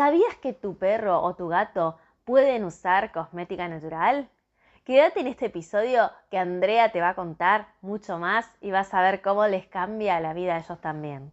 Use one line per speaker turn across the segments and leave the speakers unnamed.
¿Sabías que tu perro o tu gato pueden usar cosmética natural? Quédate en este episodio que Andrea te va a contar mucho más y vas a ver cómo les cambia la vida a ellos también.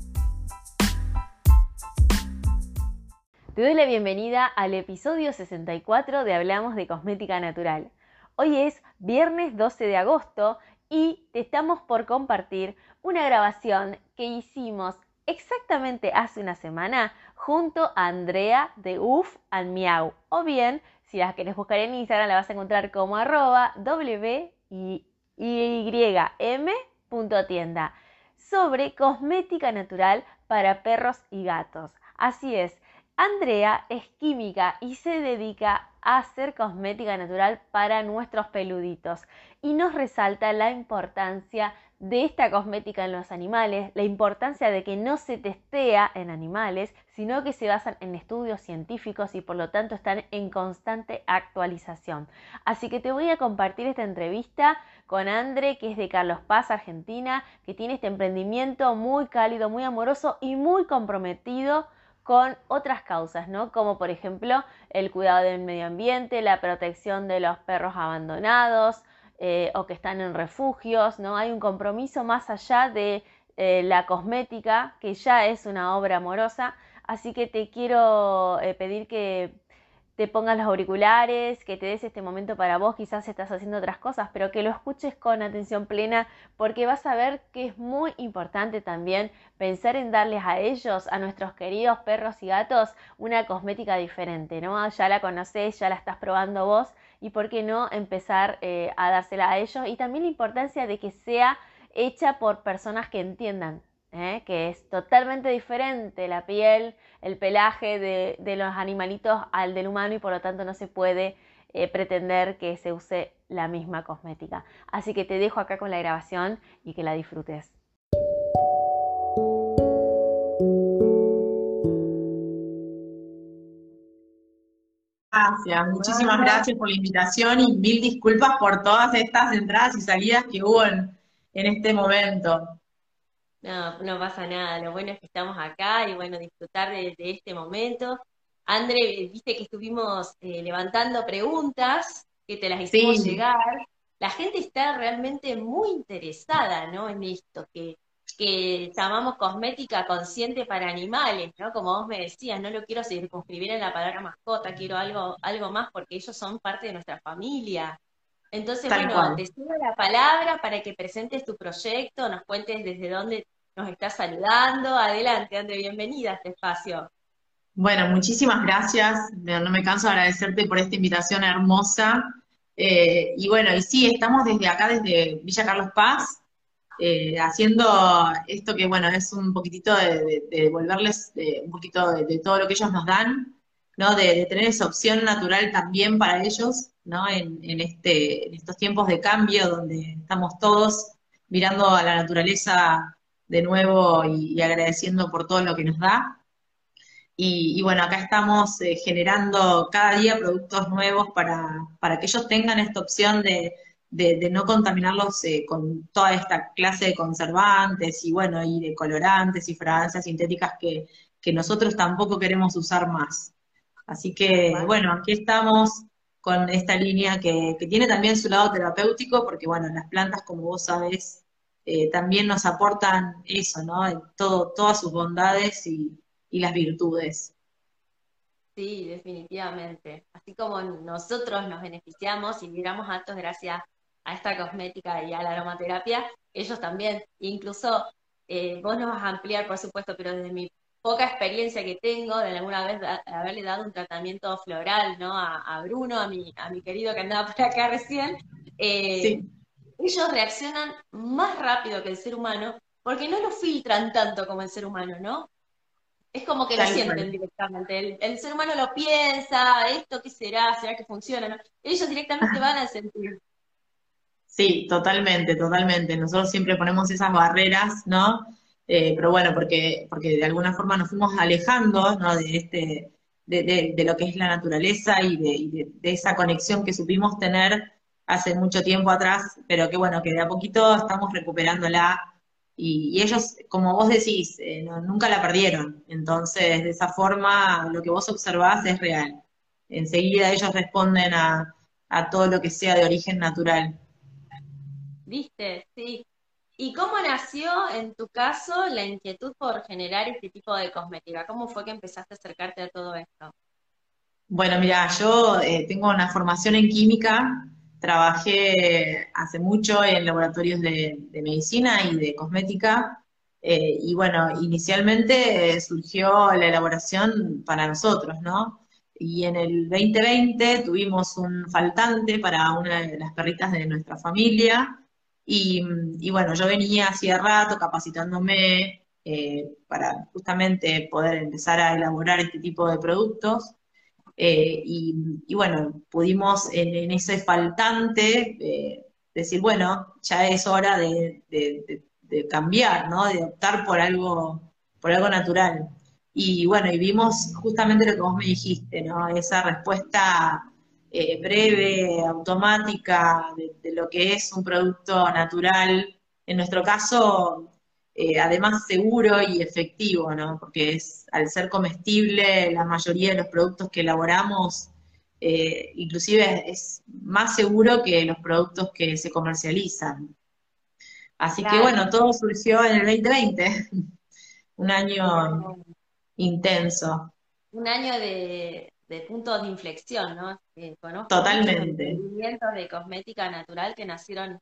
Te doy la bienvenida al episodio 64 de Hablamos de Cosmética Natural. Hoy es viernes 12 de agosto y te estamos por compartir una grabación que hicimos exactamente hace una semana junto a Andrea de Uf and Miau. O bien, si las querés buscar en Instagram, la vas a encontrar como arroba tienda sobre cosmética natural para perros y gatos. Así es, Andrea es química y se dedica a hacer cosmética natural para nuestros peluditos y nos resalta la importancia de esta cosmética en los animales, la importancia de que no se testea en animales, sino que se basan en estudios científicos y por lo tanto están en constante actualización. Así que te voy a compartir esta entrevista con Andre, que es de Carlos Paz, Argentina, que tiene este emprendimiento muy cálido, muy amoroso y muy comprometido con otras causas, ¿no? Como por ejemplo el cuidado del medio ambiente, la protección de los perros abandonados eh, o que están en refugios, ¿no? Hay un compromiso más allá de eh, la cosmética, que ya es una obra amorosa, así que te quiero eh, pedir que te pongas los auriculares, que te des este momento para vos, quizás estás haciendo otras cosas, pero que lo escuches con atención plena porque vas a ver que es muy importante también pensar en darles a ellos, a nuestros queridos perros y gatos, una cosmética diferente, ¿no? Ya la conoces, ya la estás probando vos y por qué no empezar eh, a dársela a ellos y también la importancia de que sea hecha por personas que entiendan ¿eh? que es totalmente diferente la piel, el pelaje de, los animalitos al del humano y por lo tanto no se puede eh, pretender que se use la misma cosmética. Así que te dejo acá con la grabación y que la disfrutes.
Gracias, muchísimas gracias por la invitación y mil disculpas por todas estas entradas y salidas que hubo en este momento.
No, no pasa nada. Lo bueno es que estamos acá y bueno, disfrutar de, este momento. André, viste que estuvimos eh, levantando preguntas que te las hicimos llegar. La gente está realmente muy interesada, ¿no? En esto, que, que llamamos cosmética consciente para animales, ¿no? Como vos me decías, no lo quiero circunscribir en la palabra mascota, quiero algo, algo más porque ellos son parte de nuestra familia. Entonces, bueno, te cedo la palabra para que presentes tu proyecto, nos cuentes desde dónde nos estás saludando. Adelante, André, bienvenida a este espacio.
Bueno, muchísimas gracias. No me canso de agradecerte por esta invitación hermosa. Eh, y bueno, y sí, estamos desde acá, desde Villa Carlos Paz, eh, haciendo esto que, bueno, es un poquitito de, devolverles un poquito de, todo lo que ellos nos dan, ¿no? De, tener esa opción natural también para ellos, ¿no? En, este, en estos tiempos de cambio donde estamos todos mirando a la naturaleza de nuevo y, agradeciendo por todo lo que nos da. Y, bueno, acá estamos eh, generando cada día productos nuevos para, para, que ellos tengan esta opción de, de, no contaminarlos eh, con toda esta clase de conservantes y bueno, y de colorantes y fragancias sintéticas que, que nosotros tampoco queremos usar más. Así que bueno, aquí estamos con esta línea que, tiene también su lado terapéutico, porque bueno, las plantas, como vos sabés, eh, también nos aportan eso, ¿no? Todas sus bondades y, las virtudes.
Sí, definitivamente. Así como nosotros nos beneficiamos y vibramos altos gracias a esta cosmética y a la aromaterapia, ellos también. Incluso eh, vos nos vas a ampliar, por supuesto, pero desde mi poca experiencia que tengo de alguna vez haberle dado un tratamiento floral, ¿no? A, Bruno, a mi, a mi querido que andaba por acá recién. Eh, sí ellos reaccionan más rápido que el ser humano porque no lo filtran tanto como el ser humano, ¿no? Es como que lo sienten directamente. El, ser humano lo piensa, esto qué será, será que funciona, Ellos directamente van a sentir.
Sí, totalmente, totalmente. Nosotros siempre ponemos esas barreras, ¿no? Eh, pero bueno, porque, porque de alguna forma nos fuimos alejando. De este, de, de, lo que es la naturaleza y, de, esa conexión que supimos tener hace mucho tiempo atrás, pero que bueno, que de a poquito estamos recuperándola y, ellos, como vos decís, eh, nunca la perdieron. Entonces, de esa forma, lo que vos observás es real. Enseguida ellos responden a, todo lo que sea de origen natural.
¿Viste? Sí. ¿Y cómo nació, en tu caso, la inquietud por generar este tipo de cosmética? ¿Cómo fue que empezaste a acercarte a todo esto?
Bueno, mira, yo eh, tengo una formación en química, Trabajé hace mucho en laboratorios de, medicina y de cosmética. Eh, y bueno, inicialmente surgió la elaboración para nosotros, ¿no? Y en el 2020 tuvimos un faltante para una de las perritas de nuestra familia. Y, bueno, yo venía hacía rato capacitándome eh, para justamente poder empezar a elaborar este tipo de productos. Eh, y, bueno, pudimos en, ese faltante eh, decir, bueno, ya es hora de, cambiar, ¿no? De optar por algo, por algo natural. Y bueno, y vimos justamente lo que vos me dijiste, ¿no? Esa respuesta eh, breve, automática, de, lo que es un producto natural. En nuestro caso, eh, además seguro y efectivo, ¿no? Porque es, al ser comestible, la mayoría de los productos que elaboramos, eh, inclusive es más seguro que los productos que se comercializan. Así que bueno, todo surgió en el 2020, un año intenso.
Un año de, puntos de inflexión, ¿no?
Eh, Totalmente.
de cosmética natural que nacieron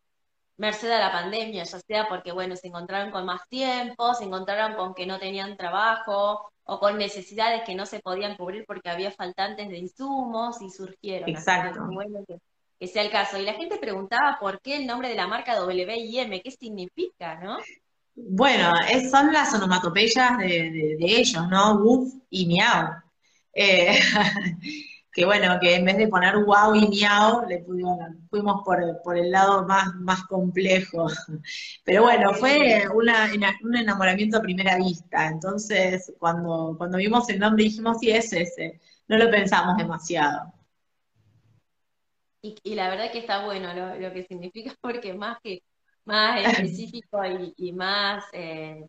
merced a la pandemia, ya sea porque, bueno, se encontraron con más tiempo, se encontraron con que no tenían trabajo o con necesidades que no se podían cubrir porque había faltantes de insumos y surgieron.
Exacto.
bueno que, sea el caso. Y la gente preguntaba por qué el nombre de la marca W&M, qué significa, ¿no?
Bueno, es, son las onomatopeyas de, ellos, ¿no? Woof y Miau. Eh, que bueno, que en vez de poner wow y miau, le fuimos por, el lado más, más complejo. Pero bueno, fue un enamoramiento a primera vista. Entonces, cuando, cuando vimos el nombre dijimos, sí, es ese. No lo pensamos demasiado.
Y, la verdad que está bueno lo, que significa, porque más que más específico y, más eh,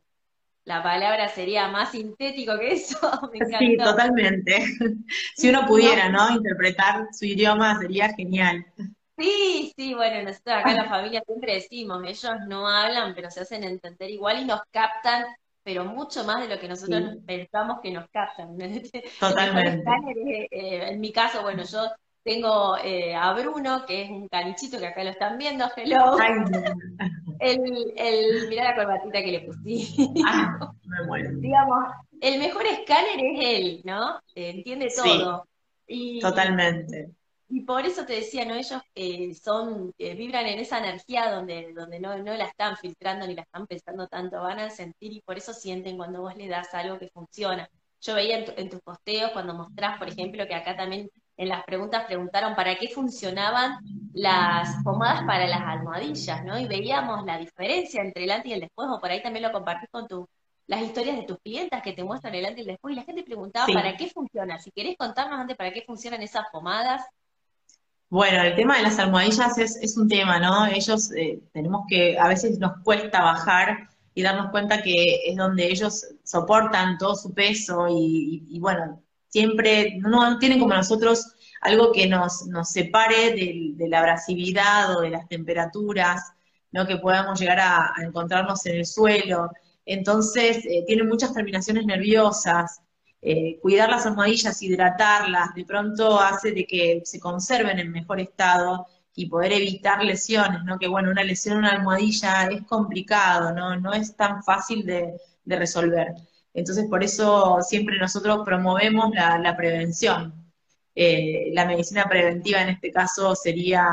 la palabra sería más sintético que eso.
sí, totalmente. si uno pudiera, ¿no? Interpretar su idioma sería genial.
Sí, sí, bueno, nosotros acá en la familia siempre decimos, ellos no hablan, pero se hacen entender igual y nos captan, pero mucho más de lo que nosotros pensamos que nos captan.
Totalmente.
Eh, en mi caso, bueno, yo tengo eh, a Bruno, que es un canichito que acá lo están viendo, hello. el, el, mirá la corbatita que le puse.
Ah, me muero.
Digamos, el mejor escáner es él, ¿no? Entiende todo.
y, totalmente.
Y por eso te decía, ¿no? Ellos eh, son, eh, vibran en esa energía donde, donde no, no la están filtrando ni la están pensando tanto, van a sentir y por eso sienten cuando vos le das algo que funciona. Yo veía en, en tus posteos cuando mostrás, por ejemplo, que acá también en las preguntas preguntaron para qué funcionaban las pomadas para las almohadillas, ¿no? Y veíamos la diferencia entre el antes y el después, o por ahí también lo compartís con tu, las historias de tus clientas que te muestran el antes y el después, y la gente preguntaba para qué funciona. Si querés contarnos antes para qué funcionan esas pomadas.
Bueno, el tema de las almohadillas es, un tema, ¿no? Ellos eh, tenemos que, a veces nos cuesta bajar y darnos cuenta que es donde ellos soportan todo su peso y bueno, siempre, no tienen como nosotros algo que nos, nos separe de, la abrasividad o de las temperaturas, ¿no? que podamos llegar a, encontrarnos en el suelo. Entonces, eh, tienen muchas terminaciones nerviosas. Eh, cuidar las almohadillas, hidratarlas, de pronto hace de que se conserven en mejor estado y poder evitar lesiones, ¿no? Que bueno, una lesión en una almohadilla es complicado, ¿no? No es tan fácil de, de resolver. Entonces, por eso siempre nosotros promovemos la, prevención. Eh, la medicina preventiva en este caso sería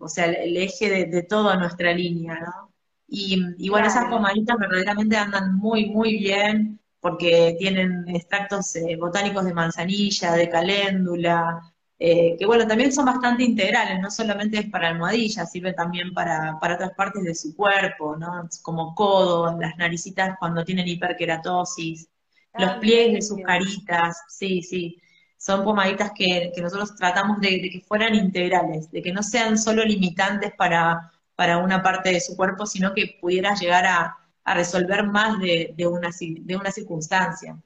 o sea, el eje de, toda nuestra línea, ¿no? Y, bueno, esas pomaditas verdaderamente andan muy, muy bien porque tienen extractos eh, botánicos de manzanilla, de caléndula, eh, que bueno, también son bastante integrales, no solamente es para almohadillas, sirve también para, para otras partes de su cuerpo, ¿no? Como codos, las naricitas cuando tienen hiperkeratosis, los ah, pliegues de sus caritas, sí, sí. Son pomaditas que, nosotros tratamos de, que fueran integrales, de que no sean solo limitantes para, para una parte de su cuerpo, sino que pudiera llegar a, a resolver más de, una, de una circunstancia.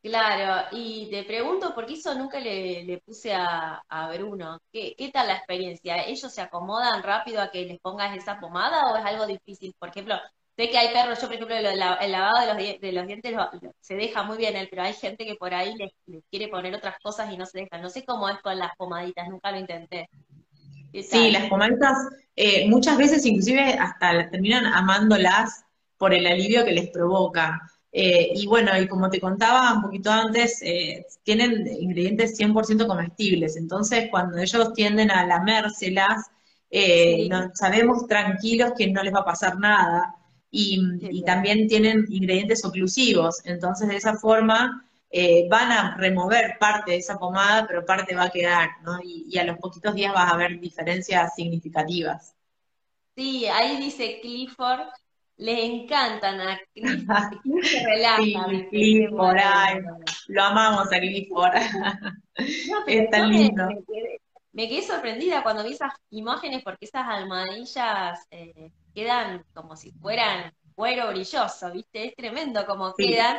Claro, y te pregunto, porque eso nunca le, puse a, Bruno, ¿Qué, ¿qué, tal la experiencia? ¿Ellos se acomodan rápido a que les pongas esa pomada o es algo difícil? Por ejemplo, sé que hay perros, yo por ejemplo, el, lavado de los, de los dientes se deja muy bien, pero hay gente que por ahí les, quiere poner otras cosas y no se deja. No sé cómo es con las pomaditas, nunca lo intenté.
Sí, las pomaditas eh, muchas veces inclusive hasta terminan amándolas por el alivio que les provoca. Eh, y bueno, y como te contaba un poquito antes, eh, tienen ingredientes 100% comestibles, entonces cuando ellos tienden a lamérselas, eh, sabemos tranquilos que no les va a pasar nada. Y, también tienen ingredientes oclusivos, entonces de esa forma van a remover parte de esa pomada, pero parte va a quedar, ¿no? Y, y a los poquitos días vas a ver diferencias significativas.
Sí, ahí dice Clifford le encantan a
Clifford. lo amamos a Clifford. es tan lindo.
Me quedé, sorprendida cuando vi esas imágenes porque esas almohadillas eh, quedan como si fueran cuero brilloso, ¿viste? Es tremendo como quedan.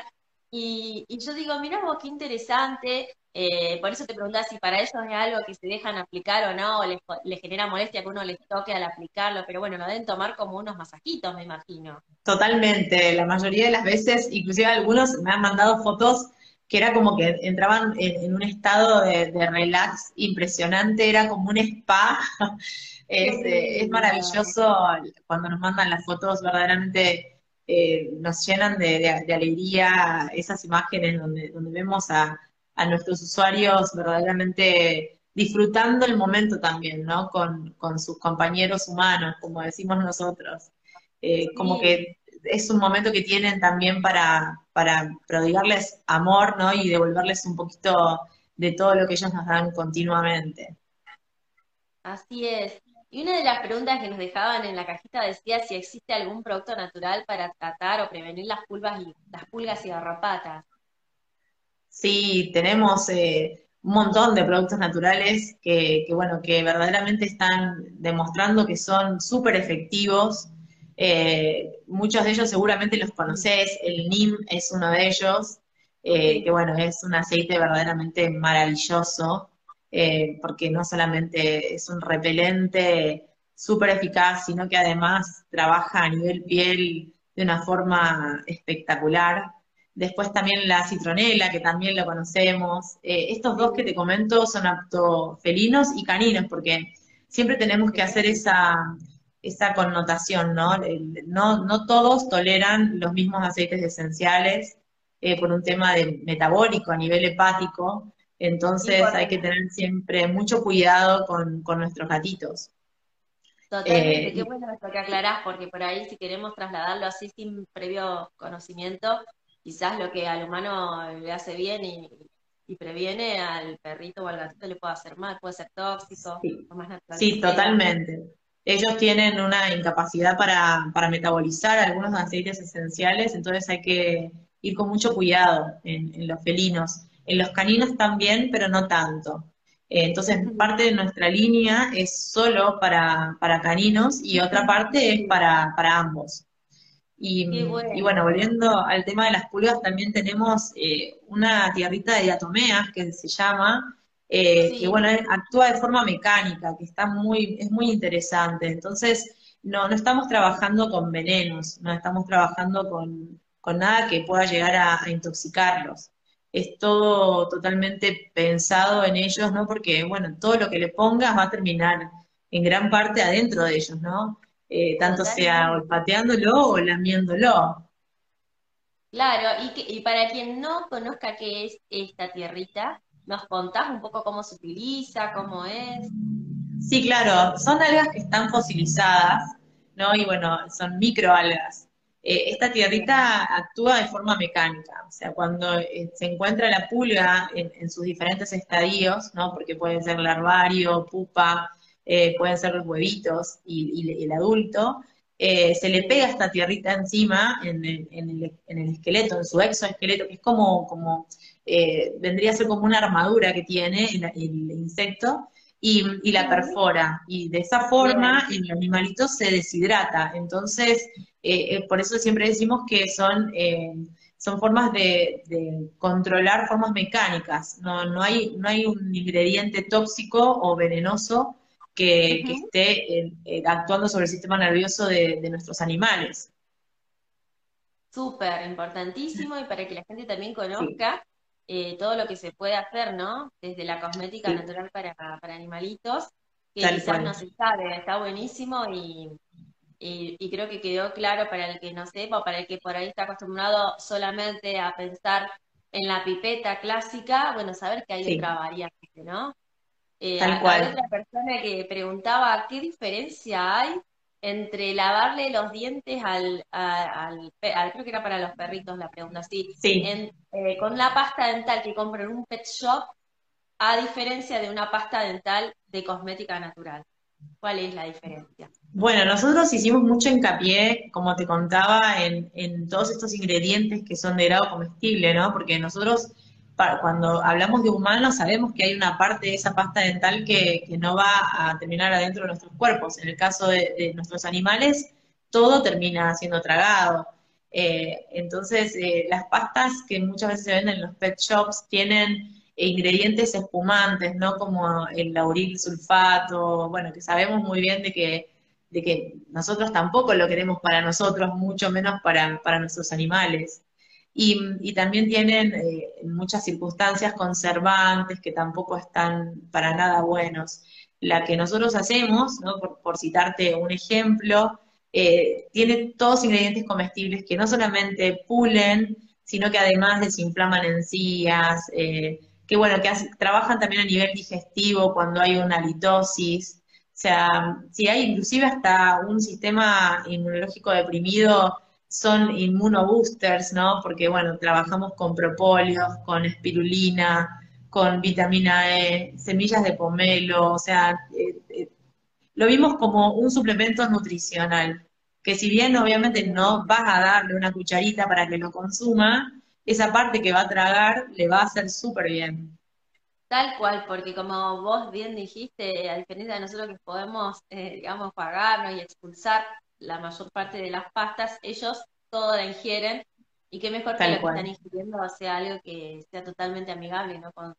Y, y, yo digo, vos qué interesante, eh, por eso te preguntaba si para ellos es algo que se dejan aplicar o no, o les, genera molestia que uno les toque al aplicarlo, pero bueno, lo deben tomar como unos masajitos, me imagino.
Totalmente, la mayoría de las veces, inclusive algunos me han mandado fotos que era como que entraban en, un estado de, relax impresionante, era como un spa. Eh, es, maravilloso cuando nos mandan las fotos, verdaderamente eh, nos llenan de, alegría esas imágenes donde, donde vemos a, a nuestros usuarios verdaderamente disfrutando el momento también, ¿no? Con, sus compañeros humanos, como decimos nosotros. Eh, como que es un momento que tienen también para, para prodigarles amor, ¿no? Y devolverles un poquito de todo lo que ellos nos dan continuamente.
Así es. Y una de las preguntas que nos dejaban en la cajita decía si existe algún producto natural para tratar o prevenir las pulgas y las pulgas y garrapatas.
Sí, tenemos eh, un montón de productos naturales que, bueno, que verdaderamente están demostrando que son súper efectivos. Eh, muchos de ellos seguramente los conoces, el NIM es uno de ellos, eh, que bueno, es un aceite verdaderamente maravilloso, porque no solamente es un repelente súper eficaz, sino que además trabaja a nivel piel de una forma espectacular. Después también la citronela, que también lo conocemos. Eh, estos dos que te comento son apto felinos y caninos, porque siempre tenemos que hacer esa, esa connotación, ¿no? ¿no? No todos toleran los mismos aceites esenciales eh, por un tema de metabólico a nivel hepático, entonces hay que tener siempre mucho cuidado con, nuestros gatitos.
Totalmente, eh, qué bueno esto que aclarás, porque por ahí si queremos trasladarlo así sin previo conocimiento, quizás lo que al humano le hace bien y, previene al perrito o al gatito le puede hacer mal, puede ser tóxico.
Sí, más sí totalmente. Ellos tienen una incapacidad para, metabolizar algunos aceites esenciales, entonces hay que ir con mucho cuidado en, los felinos. En los caninos también, pero no tanto. Eh, entonces, parte de nuestra línea es solo para, caninos y otra parte es para ambos. Y bueno. volviendo al tema de las pulgas, también tenemos eh, una tierrita de diatomeas que se llama, eh, que bueno, actúa de forma mecánica, que está muy, es muy interesante. Entonces, no, no estamos trabajando con venenos, no estamos trabajando con, nada que pueda llegar a, intoxicarlos. Es todo totalmente pensado en ellos, ¿no? Porque, bueno, todo lo que le pongas va a terminar en gran parte adentro de ellos, ¿no? Eh, tanto sea olfateándolo o lamiéndolo.
Claro, y, y para quien no conozca qué es esta tierrita, ¿nos contás un poco cómo se utiliza, cómo es?
Sí, claro, son algas que están fosilizadas, ¿no? Y bueno, son microalgas. eh, esta tierrita actúa de forma mecánica, o sea, cuando eh, se encuentra la pulga en, sus diferentes estadios, ¿no? Porque pueden ser larvario, pupa, eh, pueden ser los huevitos y, el adulto, se le pega esta tierrita encima en el, esqueleto, en su exoesqueleto, que es como, como vendría a ser como una armadura que tiene el, insecto, y, la perfora. Y de esa forma el animalito se deshidrata. Entonces, eh, eh, por eso siempre decimos que son, eh, son formas de, controlar formas mecánicas, no, no, hay, no hay un ingrediente tóxico o venenoso que, esté actuando sobre el sistema nervioso de, nuestros animales.
Súper, importantísimo y para que la gente también conozca todo lo que se puede hacer, ¿no? Desde la cosmética natural para, para animalitos, que quizás no se sabe, está buenísimo y y, creo que quedó claro para el que no sepa, para el que por ahí está acostumbrado solamente a pensar en la pipeta clásica, bueno, saber que hay otra variante, ¿no? Eh, Tal cual. Hay otra persona que preguntaba qué diferencia hay entre lavarle los dientes al, al, creo que era para los perritos la pregunta, sí, sí. Eh, con la pasta dental que compro en un pet shop, a diferencia de una pasta dental de cosmética natural. ¿Cuál es la diferencia?
Bueno, nosotros hicimos mucho hincapié, como te contaba, en, todos estos ingredientes que son de grado comestible, ¿no? Porque nosotros, cuando hablamos de humanos, sabemos que hay una parte de esa pasta dental que, no va a terminar adentro de nuestros cuerpos. En el caso de, nuestros animales, todo termina siendo tragado. Eh, entonces, eh, las pastas que muchas veces se venden en los pet shops tienen ingredientes espumantes, ¿no? Como el lauril sulfato, bueno, que sabemos muy bien de que, de que nosotros tampoco lo queremos para nosotros, mucho menos para, nuestros animales. Y, también tienen eh, muchas circunstancias conservantes que tampoco están para nada buenos. La que nosotros hacemos, por, citarte un ejemplo, eh, tiene todos ingredientes comestibles que no solamente pulen, sino que además desinflaman encías, eh, que bueno, que trabajan también a nivel digestivo cuando hay una litosis. O sea, si hay inclusive hasta un sistema inmunológico deprimido, son inmunoboosters, ¿no? Porque bueno, trabajamos con propóleos, con espirulina, con vitamina E, semillas de pomelo, o sea, eh, eh, lo vimos como un suplemento nutricional, que si bien obviamente no vas a darle una cucharita para que lo consuma, esa parte que va a tragar le va a hacer súper bien.
Tal cual, porque como vos bien dijiste, a diferencia de nosotros que podemos, eh, digamos, pagarnos y expulsar la mayor parte de las pastas, ellos todo la ingieren. Y qué mejor que lo que están ingiriendo sea algo que sea totalmente amigable, ¿no? Con,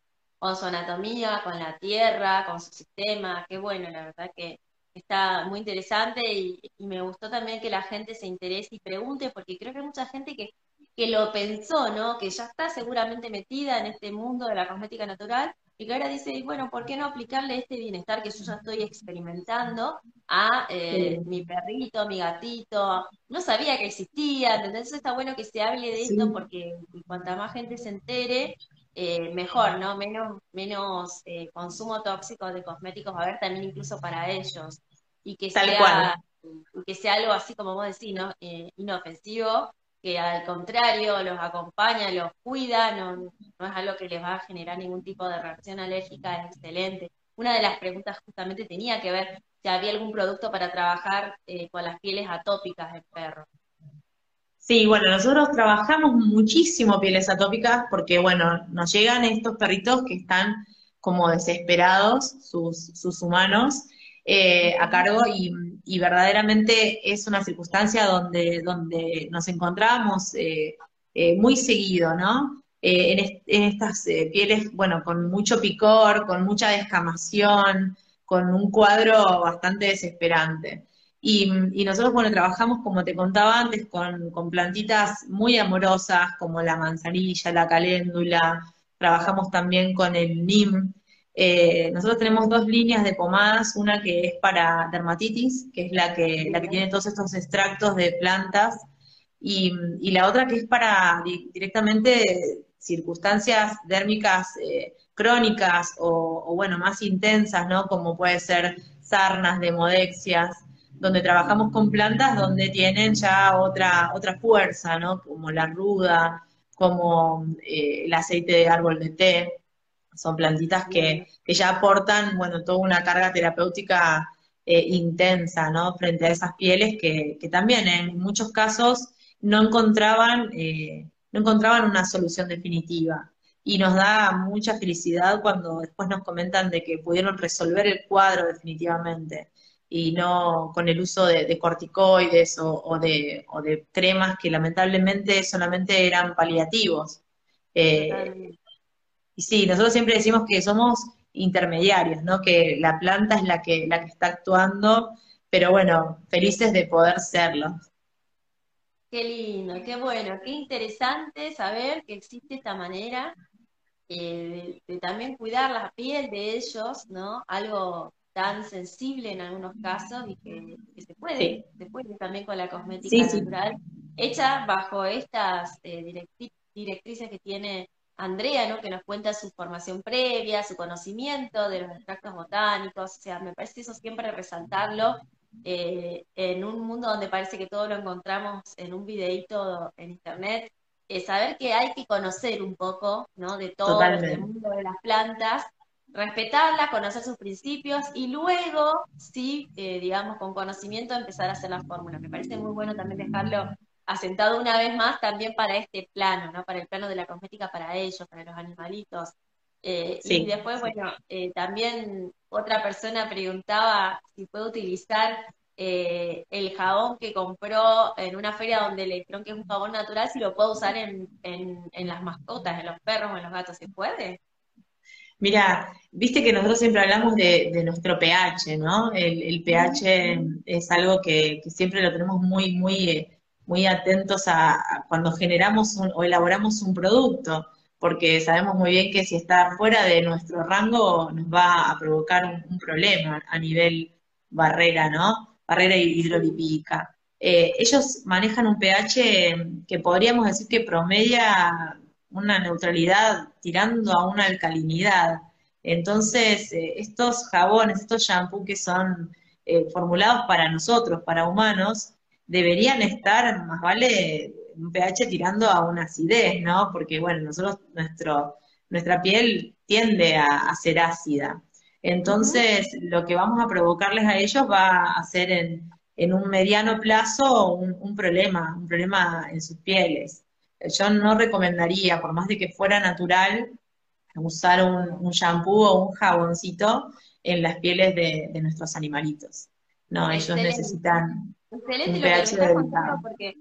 su anatomía, con la tierra, con su sistema, qué bueno, la verdad que está muy interesante y, y me gustó también que la gente se interese y pregunte, porque creo que hay mucha gente que que lo pensó, ¿no? Que ya está seguramente metida en este mundo de la cosmética natural y que ahora dice, bueno, ¿por qué no aplicarle este bienestar que yo ya estoy experimentando a eh, mi perrito, mi gatito? No sabía que existía, entonces está bueno que se hable de esto porque cuanta más gente se entere, eh, mejor, ¿no? Menos, menos eh, consumo tóxico de cosméticos va a haber también incluso para ellos. Y que sea, que sea algo así como vos decís, ¿no? inofensivo que al contrario los acompaña, los cuida, no, no es algo que les va a generar ningún tipo de reacción alérgica, es excelente. Una de las preguntas justamente tenía que ver si había algún producto para trabajar eh, con las pieles atópicas del perro.
Sí, bueno, nosotros trabajamos muchísimo pieles atópicas porque, bueno, nos llegan estos perritos que están como desesperados, sus, sus humanos, eh, a cargo y, verdaderamente es una circunstancia donde, donde nos encontramos eh, eh, muy seguido, ¿no? En, estas pieles, bueno, con mucho picor, con mucha descamación, con un cuadro bastante desesperante. Y, nosotros, bueno, trabajamos, como te contaba antes, con, con plantitas muy amorosas como la manzanilla, la caléndula, trabajamos también con el NIM, eh, nosotros tenemos dos líneas de pomadas, una que es para dermatitis, que es la que, la que tiene todos estos extractos de plantas, y, la otra que es para directamente circunstancias dérmicas eh, crónicas o, bueno, más intensas, ¿no? Como puede ser sarnas, demodexias. donde trabajamos con plantas donde tienen ya otra, otra fuerza, ¿no? Como la ruda, como eh, el aceite de árbol de té. Son plantitas que, ya aportan, bueno, toda una carga terapéutica eh, intensa, ¿no? Frente a esas pieles que, que también en muchos casos no encontraban, eh, no encontraban una solución definitiva. Y nos da mucha felicidad cuando después nos comentan de que pudieron resolver el cuadro definitivamente y no con el uso de, corticoides o, de, o, de, cremas que lamentablemente solamente eran paliativos. Eh, y sí, nosotros siempre decimos que somos intermediarios, ¿no? Que la planta es la que, la que está actuando, pero bueno, felices de poder serlo.
Qué lindo, qué bueno, qué interesante saber que existe esta manera eh, de, también cuidar la piel de ellos, ¿no? Algo tan sensible en algunos casos y que, se puede, se puede también con la cosmética natural, hecha bajo estas eh, directrices que tiene Andrea, ¿no? que nos cuenta su formación previa, su conocimiento de los extractos botánicos, o sea, me parece eso siempre resaltarlo eh, en un mundo donde parece que todo lo encontramos en un videíto en internet, eh, saber que hay que conocer un poco ¿no? de todo el mundo de las plantas, respetarlas, conocer sus principios y luego, sí, eh, digamos, con conocimiento empezar a hacer la fórmula. Me parece muy bueno también dejarlo asentado una vez más también para este plano, ¿no? Para el plano de la cosmética para ellos, para los animalitos. Eh, y después, bueno, eh, también otra persona preguntaba si puede utilizar eh, el jabón que compró en una feria donde le dijeron que es un jabón natural, si lo puedo usar en, en, las mascotas, en los perros o en los gatos, ¿se puede?
Mira, viste que nosotros siempre hablamos de, nuestro pH, ¿no? El, pH es algo que, siempre lo tenemos muy, muy, muy atentos a, cuando generamos o elaboramos un producto porque sabemos muy bien que si está fuera de nuestro rango nos va a provocar un, problema a nivel barrera, ¿no? Barrera hidrolipídica. Eh, ellos manejan un pH que podríamos decir que promedia una neutralidad tirando a una alcalinidad. Entonces, eh, estos jabones, estos shampoos que son eh, formulados para nosotros, para humanos, deberían estar, más vale, un pH tirando a una acidez, ¿no? Porque, bueno, nosotros, nuestro, nuestra piel tiende a, ser ácida. Entonces, lo que vamos a provocarles a ellos va a ser en, un mediano plazo un, problema, un problema en sus pieles. Yo no recomendaría, por más de que fuera natural, usar un, shampoo o un jaboncito en las pieles de, nuestros animalitos. No, ellos necesitan un pH
delicado. Porque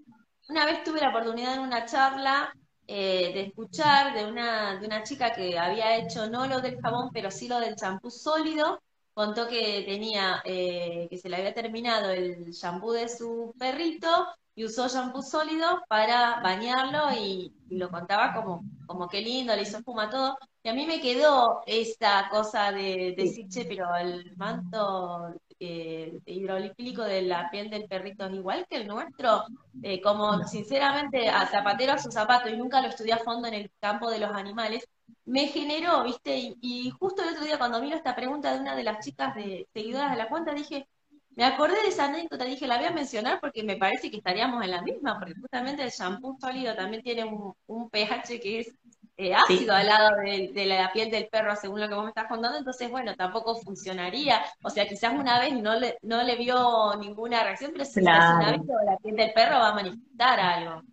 una vez tuve la oportunidad en una charla eh, de escuchar de una, de una chica que había hecho no lo del jabón, pero sí lo del champú sólido. Contó que tenía, eh, que se le había terminado el champú de su perrito y usó champú sólido para bañarlo y, lo contaba como, como qué lindo, le hizo espuma todo. Y a mí me quedó esta cosa de decir, che, pero el manto eh, hidrolipílico de la piel del perrito es igual que el nuestro, eh, como sinceramente a zapatero a su zapato y nunca lo estudié a fondo en el campo de los animales, me generó, ¿viste? Y, justo el otro día cuando miro esta pregunta de una de las chicas de seguidoras de la cuenta, dije, me acordé de esa anécdota, dije, la voy a mencionar porque me parece que estaríamos en la misma, porque justamente el shampoo sólido también tiene un, un pH que es eh, ácido al lado de, la piel del perro, según lo que vos me estás contando, entonces, bueno, tampoco funcionaría. O sea, quizás una vez no le, no le vio ninguna reacción, pero si claro. una vez la piel del perro va a manifestar algo.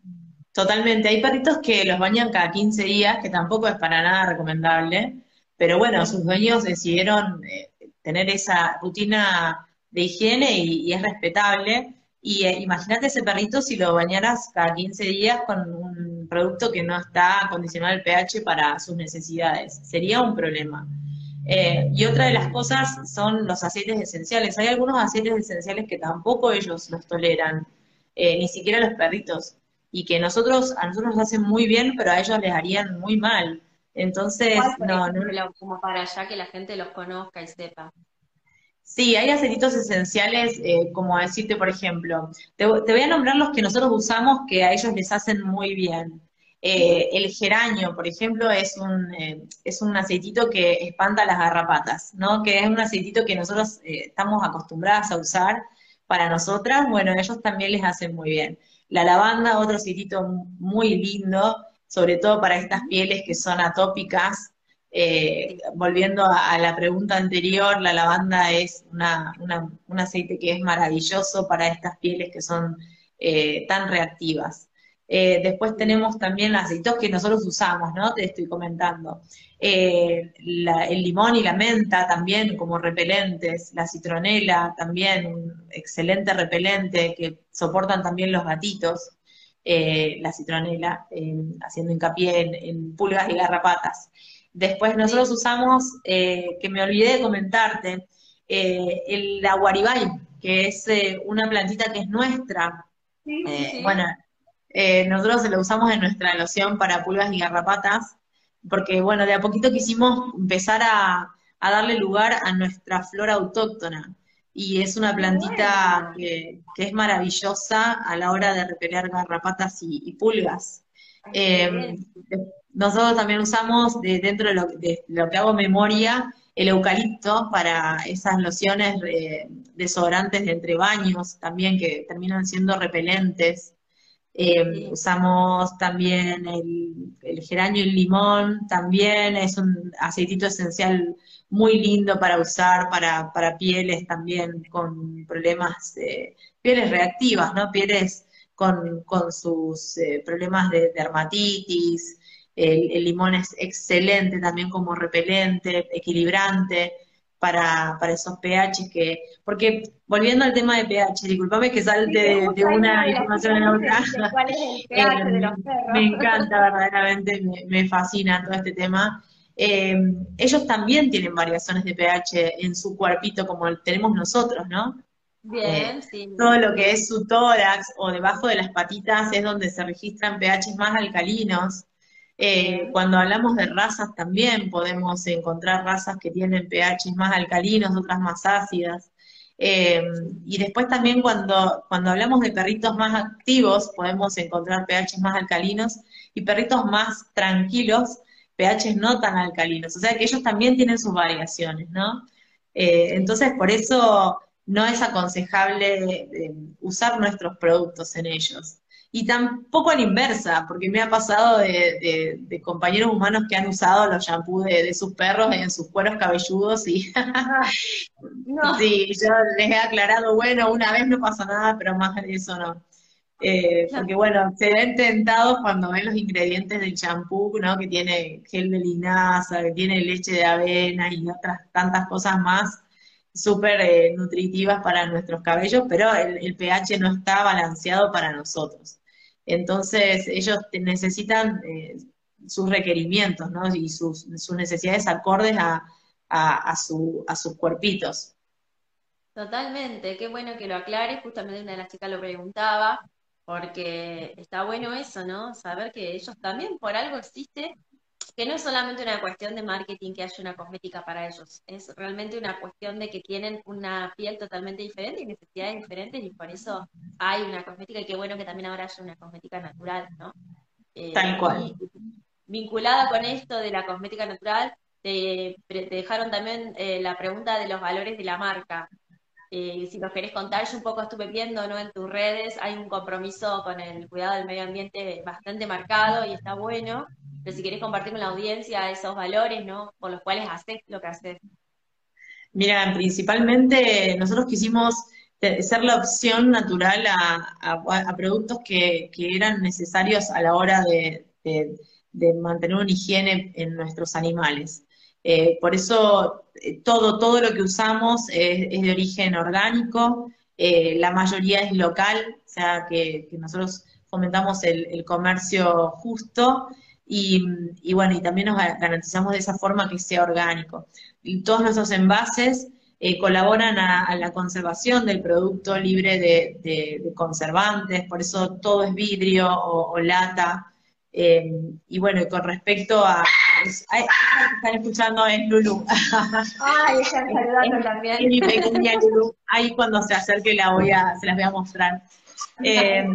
Totalmente. Hay perritos que los bañan cada 15 días, que tampoco es para nada recomendable, pero bueno, sus dueños decidieron eh, tener esa rutina de higiene y, es respetable. Y eh, imagínate ese perrito si lo bañaras cada 15 días con un producto que no está acondicionado el pH para sus necesidades. Sería un problema. Eh, y otra de las cosas son los aceites esenciales. Hay algunos aceites esenciales que tampoco ellos los toleran, eh, ni siquiera los perritos, y que nosotros a nosotros nos hacen muy bien, pero a ellos les harían muy mal. Entonces, no, no,
como para allá que la gente los conozca y sepa.
Sí, hay aceititos esenciales, eh, como decirte, por ejemplo, te, voy a nombrar los que nosotros usamos que a ellos les hacen muy bien. Eh, el geranio, por ejemplo, es un, eh, es un aceitito que espanta las garrapatas, ¿no? Que es un aceitito que nosotros estamos acostumbradas a usar, para nosotras, bueno, ellos también les hacen muy bien. La lavanda, otro sitito muy lindo, sobre todo para estas pieles que son atópicas. Eh, volviendo a, la pregunta anterior, la lavanda es un aceite que es maravilloso para estas pieles que son eh, tan reactivas. Eh, después tenemos también aceitos que nosotros usamos, ¿no? Te estoy comentando. el limón y la menta también como repelentes, la citronela también, un excelente repelente que soportan también los gatitos. La citronela, haciendo hincapié en, pulgas y garrapatas. Después nosotros usamos, eh, que me olvidé de comentarte, eh, el aguaribay, que es una plantita que es nuestra. Bueno, nosotros lo usamos en nuestra loción para pulgas y garrapatas, porque bueno, de a poquito quisimos empezar a darle lugar a nuestra flora autóctona. Y es una plantita que, es maravillosa a la hora de repeler garrapatas y, pulgas. Nosotros también usamos dentro de lo, que hago memoria el eucalipto para esas lociones desodorantes de entre baños también que terminan siendo repelentes. Eh, usamos también el, el geranio y el limón, también es un aceitito esencial muy lindo para usar para, para pieles también con problemas, eh, pieles reactivas, ¿no? Pieles con, sus eh, problemas de dermatitis. El, limón es excelente también como repelente, equilibrante para, para esos pH que, porque volviendo al tema de pH, disculpame que salte de, una información a otra. ¿Cuál es el pH de los perros? Me encanta verdaderamente, me, me fascina todo este tema. Eh, ellos también tienen variaciones de pH en su cuerpito como tenemos nosotros, ¿no? Bien, eh, sí. Todo lo que es su tórax o debajo de las patitas es donde se registran pH más alcalinos. Eh, cuando hablamos de razas también podemos encontrar razas que tienen pH más alcalinos, otras más ácidas. y después también cuando, cuando hablamos de perritos más activos podemos encontrar pH más alcalinos y perritos más tranquilos pHs no tan alcalinos, o sea que ellos también tienen sus variaciones, ¿no? Eh, entonces, por eso no es aconsejable usar nuestros productos en ellos. Y tampoco a la inversa, porque me ha pasado de, compañeros humanos que han usado los shampoos de, sus perros en sus cueros cabelludos y sí, yo les he aclarado, bueno, una vez no pasa nada, pero más de eso no. Eh, porque bueno, se ven tentados cuando ven los ingredientes del champú, ¿no? Que tiene gel de linaza, que tiene leche de avena y otras tantas cosas más súper eh, nutritivas para nuestros cabellos, pero el, pH no está balanceado para nosotros. Entonces ellos necesitan eh, sus requerimientos, ¿no? Y sus, necesidades acordes a, a, su, a sus cuerpitos.
Totalmente, qué bueno que lo aclares, justamente una de las chicas lo preguntaba, porque está bueno eso, ¿no? Saber que ellos también por algo existe, que no es solamente una cuestión de marketing que haya una cosmética para ellos, es realmente una cuestión de que tienen una piel totalmente diferente y necesidades diferentes y por eso hay una cosmética y qué bueno que también ahora haya una cosmética natural, ¿no?
Eh, Tal cual.
vinculada con esto de la cosmética natural, te, dejaron también eh, la pregunta de los valores de la marca. Eh, si nos querés contar, yo un poco estuve viendo ¿no? en tus redes, hay un compromiso con el cuidado del medio ambiente bastante marcado y está bueno, pero si querés compartir con la audiencia esos valores, ¿no? Por los cuales haces lo que haces.
Mira, principalmente nosotros quisimos ser la opción natural a, productos que, eran necesarios a la hora de, mantener una higiene en nuestros animales. Eh, por eso eh, todo, todo lo que usamos es, de origen orgánico, eh, la mayoría es local, o sea que, nosotros fomentamos el, comercio justo y, bueno, y también nos garantizamos de esa forma que sea orgánico. Y todos nuestros envases colaboran a, la conservación del producto libre de, conservantes, por eso todo es vidrio o lata. Y bueno, con respecto a... Ay, están escuchando es Lulu. Ay, están saludando también. mi pequeña Lulu. Ahí cuando se acerque la voy a, se las voy a mostrar. Eh,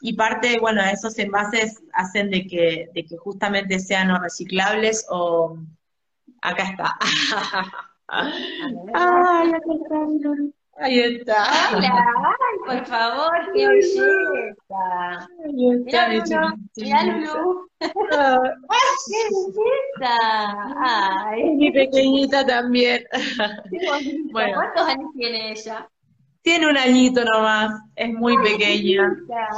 y parte, bueno, esos envases hacen de que, de que justamente sean o reciclables o... Acá está. Ay, acá está Lulu. Ahí está.
Hola, ay, por favor, qué belleza. Mira, Lulu, mira, Lulu. ¡Qué belleza! Ay.
Mi pequeñita también.
Bueno. ¿Cuántos años tiene ella?
Tiene un añito nomás, es muy pequeña.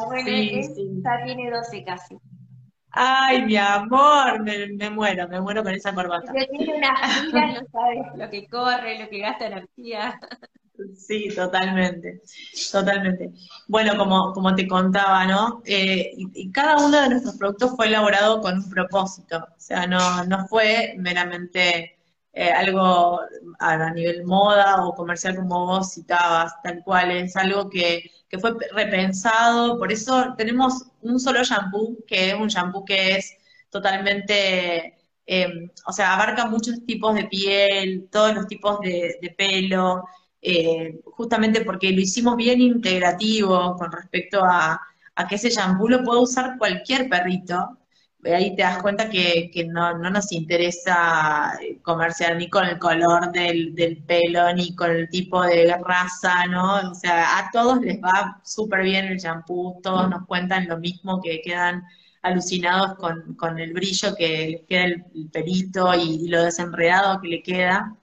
Bueno,
Sí,
esta
sí.
tiene 12 casi.
Ay, mi amor, me, me muero, me muero con esa corbata.
Pero tiene unas giras, no sabes lo que corre, lo que gasta energía.
Sí, totalmente, totalmente. Bueno, como, como te contaba, ¿no? Eh, y, y cada uno de nuestros productos fue elaborado con un propósito, o sea, no, no fue meramente eh, algo a, nivel moda o comercial como vos citabas, tal cual, es algo que, que fue repensado, por eso tenemos un solo shampoo, que es un shampoo que es totalmente, eh, o sea, abarca muchos tipos de piel, todos los tipos de pelo, eh, justamente porque lo hicimos bien integrativo con respecto a, a que ese shampoo lo puede usar cualquier perrito. Eh, Ahí te das cuenta que, que no, no nos interesa eh, comercial ni con el color del, del pelo, ni con el tipo de raza, ¿no? O sea, a todos les va súper bien el shampoo, todos nos cuentan lo mismo, que quedan alucinados con, con el brillo que queda el, el pelito y lo desenredado que le queda.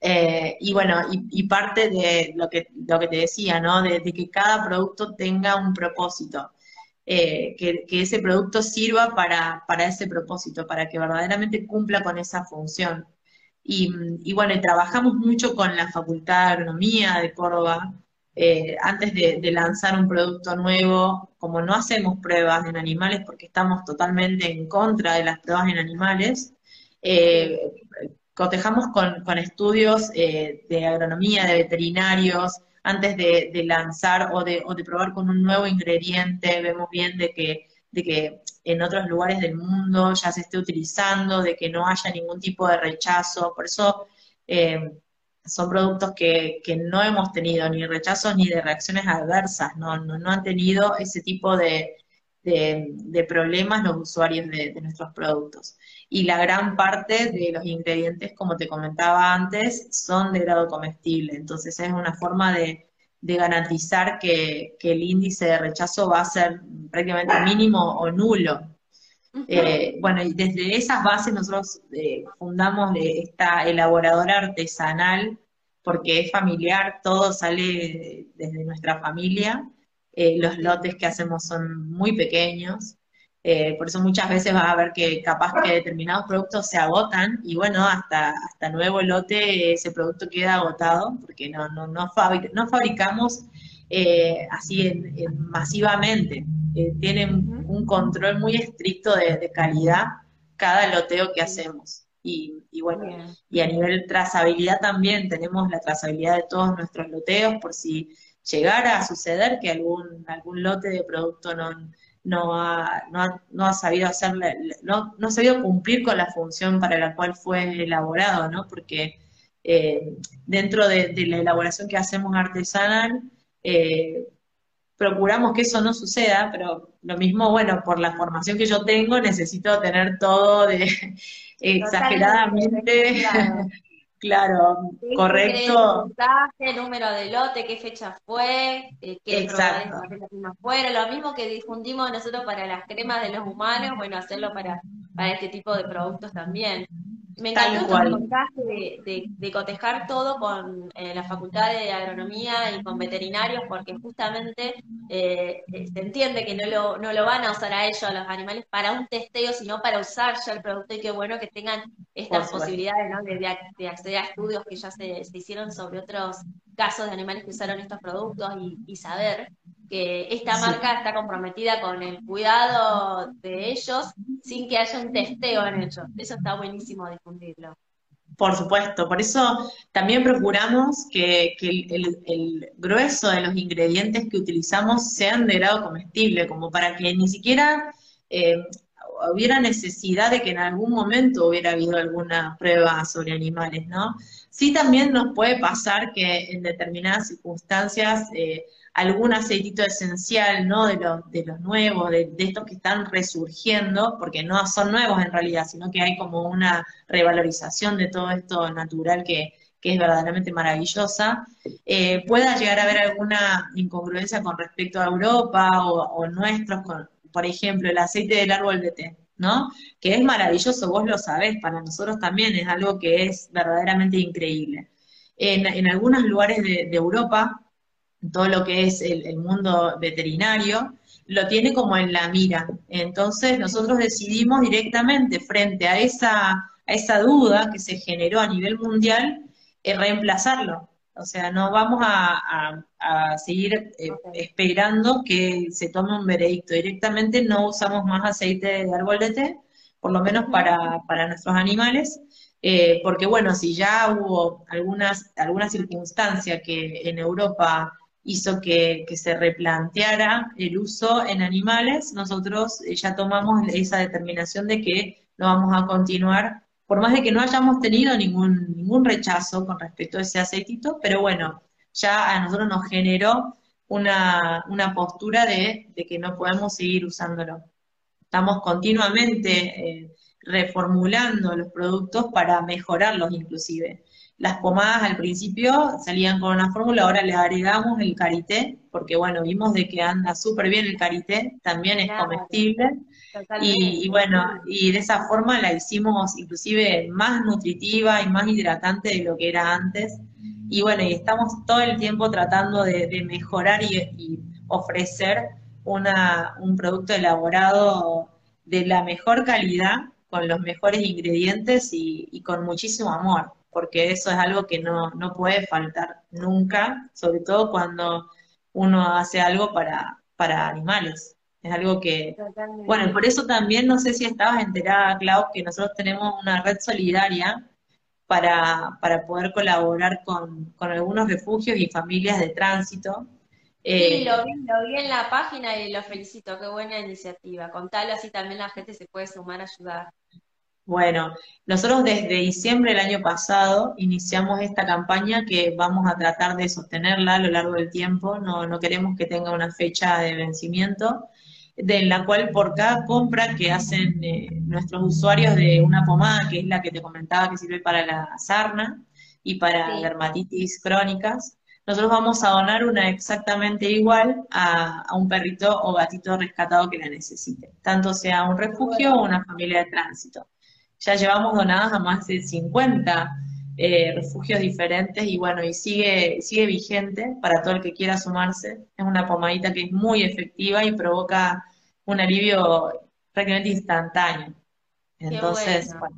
Eh, y bueno, y, parte de lo que, lo que te decía, ¿no? De, que cada producto tenga un propósito, eh, que, que ese producto sirva para, para ese propósito, para que verdaderamente cumpla con esa función. Y, bueno, trabajamos mucho con la Facultad de Agronomía de Córdoba. eh, antes de, lanzar un producto nuevo, como no hacemos pruebas en animales porque estamos totalmente en contra de las pruebas en animales, cotejamos con, con estudios eh, de agronomía, de veterinarios, antes de, lanzar o de, o de probar con un nuevo ingrediente, vemos bien de que, de que en otros lugares del mundo ya se esté utilizando, de que no haya ningún tipo de rechazo, por eso eh, son productos que, que no hemos tenido ni rechazos ni de reacciones adversas, no, no, no han tenido ese tipo de, de, de problemas los usuarios de, de nuestros productos y la gran parte de los ingredientes, como te comentaba antes, son de grado comestible. Entonces es una forma de, de garantizar que, que, el índice de rechazo va a ser prácticamente mínimo o nulo. Eh, bueno, y desde esas bases nosotros eh, fundamos esta elaboradora artesanal, porque es familiar, todo sale desde nuestra familia. Eh, los lotes que hacemos son muy pequeños. Eh, por eso muchas veces vas a ver que capaz que determinados productos se agotan y bueno, hasta, hasta nuevo lote ese producto queda agotado porque no, no, no, fabric no fabricamos eh, así en, en masivamente. Eh, tienen un control muy estricto de, de, calidad cada loteo que hacemos. Y, y bueno, Bien. y a nivel trazabilidad también tenemos la trazabilidad de todos nuestros loteos por si llegara a suceder que algún, algún lote de producto no no ha, no ha, no ha sabido hacerle, no, no ha sabido cumplir con la función para la cual fue elaborado, ¿no? Porque eh, dentro de, de, la elaboración que hacemos artesanal, eh, procuramos que eso no suceda, pero lo mismo, bueno, por la formación que yo tengo, necesito tener todo de exageradamente Claro,
sí,
correcto.
Puntaje, número de lote, qué fecha fue, eh, qué
Exacto.
fuera, lo mismo que difundimos nosotros para las cremas de los humanos, bueno, hacerlo para, para este tipo de productos también. Me encantó tu mensaje de, de, de, cotejar todo con eh, la Facultad de Agronomía y con veterinarios, porque justamente eh, se entiende que no lo, no lo van a usar a ellos, a los animales, para un testeo, sino para usar ya el producto. Y qué bueno que tengan estas posibilidades ¿no? de, de, acceder a estudios que ya se, se, hicieron sobre otros casos de animales que usaron estos productos y, y saber que esta marca sí. está comprometida con el cuidado de ellos sin que haya un testeo en ellos. Eso está buenísimo difundirlo.
Por supuesto, por eso también procuramos que, que el, el, el, grueso de los ingredientes que utilizamos sean de grado comestible, como para que ni siquiera eh, hubiera necesidad de que en algún momento hubiera habido alguna prueba sobre animales, ¿no? Sí también nos puede pasar que en determinadas circunstancias eh, algún aceitito esencial, ¿no? De los, nuevos, de, estos que están resurgiendo, porque no son nuevos en realidad, sino que hay como una revalorización de todo esto natural que, que es verdaderamente maravillosa, eh, pueda llegar a haber alguna incongruencia con respecto a Europa o, nuestros, por ejemplo, el aceite del árbol de té, ¿no? Que es maravilloso, vos lo sabés, para nosotros también es algo que es verdaderamente increíble. En, algunos lugares de, Europa, todo lo que es el mundo veterinario, lo tiene como en la mira. Entonces nosotros decidimos directamente frente a esa, a esa duda que se generó a nivel mundial, eh, reemplazarlo. O sea, no vamos a, seguir eh, esperando que se tome un veredicto. Directamente no usamos más aceite de árbol de té, por lo menos para, para nuestros animales, eh, porque bueno, si ya hubo algunas, alguna circunstancia que en Europa hizo que, se replanteara el uso en animales, nosotros eh, ya tomamos esa determinación de que no vamos a continuar, por más de que no hayamos tenido ningún, ningún rechazo con respecto a ese aceitito, pero bueno, ya a nosotros nos generó una, postura de, que no podemos seguir usándolo. Estamos continuamente eh, reformulando los productos para mejorarlos inclusive. Las pomadas al principio salían con una fórmula, ahora le agregamos el karité, porque bueno, vimos de que anda súper bien el karité, también es comestible. Y, bueno, y de esa forma la hicimos inclusive más nutritiva y más hidratante de lo que era antes. Y bueno, y estamos todo el tiempo tratando de, mejorar y, ofrecer una, un producto elaborado de la mejor calidad, con los mejores ingredientes y con muchísimo amor porque eso es algo que no, puede faltar nunca, sobre todo cuando uno hace algo para, para animales. Es algo que, bueno, por eso también, no sé si estabas enterada, Clau, que nosotros tenemos una red solidaria para, para poder colaborar con, algunos refugios y familias de tránsito.
sí, eh, lo vi, lo vi en la página y lo felicito, qué buena iniciativa. Contalo así también la gente se puede sumar a ayudar.
Bueno, nosotros desde diciembre del año pasado iniciamos esta campaña que vamos a tratar de sostenerla a lo largo del tiempo, no, no queremos que tenga una fecha de vencimiento, de la cual por cada compra que hacen eh, nuestros usuarios de una pomada, que es la que te comentaba que sirve para la sarna y para dermatitis crónicas, nosotros vamos a donar una exactamente igual a, a, un perrito o gatito rescatado que la necesite, tanto sea un refugio o una familia de tránsito. Ya llevamos donadas a más de 50 eh, refugios diferentes y bueno, y sigue, sigue vigente para todo el que quiera sumarse. Es una pomadita que es muy efectiva y provoca un alivio prácticamente instantáneo. Entonces, bueno.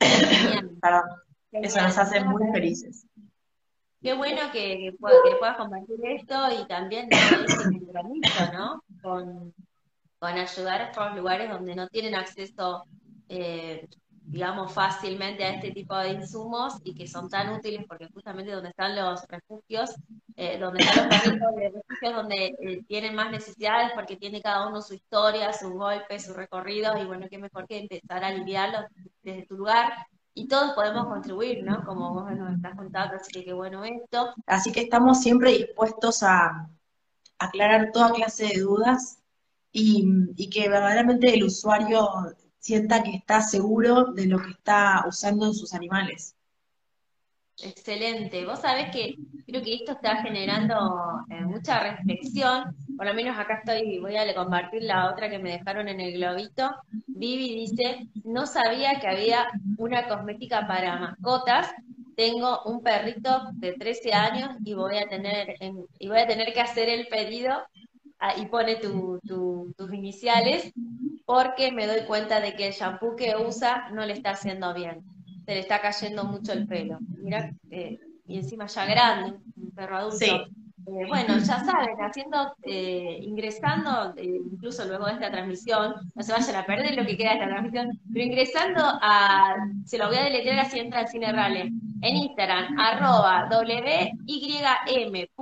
eso nos hace muy felices.
Qué bueno que, puedas compartir esto y también ¿no? ¿no? Con, con ayudar a estos lugares donde no tienen acceso eh, digamos, fácilmente a este tipo de insumos y que son tan útiles porque justamente donde están los refugios, eh, donde están los refugios donde eh, tienen más necesidades porque tiene cada uno su historia, sus golpes, sus recorridos y bueno, qué mejor que empezar a aliviarlos desde tu lugar y todos podemos contribuir, ¿no? Como vos nos estás contando, así que qué bueno esto.
Así que estamos siempre dispuestos a aclarar toda clase de dudas y, y que verdaderamente el usuario sienta que está seguro de lo que está usando en sus animales.
Excelente. Vos sabés que creo que esto está generando eh, mucha reflexión. Por lo menos acá estoy, voy a compartir la otra que me dejaron en el globito. Vivi dice, no sabía que había una cosmética para mascotas. Tengo un perrito de 13 años y voy a tener, y voy a tener que hacer el pedido y pone tus iniciales porque me doy cuenta de que el shampoo que usa no le está haciendo bien. Se le está cayendo mucho el pelo. Mira, eh, y encima ya grande, un perro adulto. Eh, bueno, ya saben, haciendo, eh, ingresando, incluso luego de esta transmisión, no se vayan a perder lo que queda de esta transmisión, pero ingresando a, se lo voy a deletrear así entra al Cine Rale, en Instagram, arroba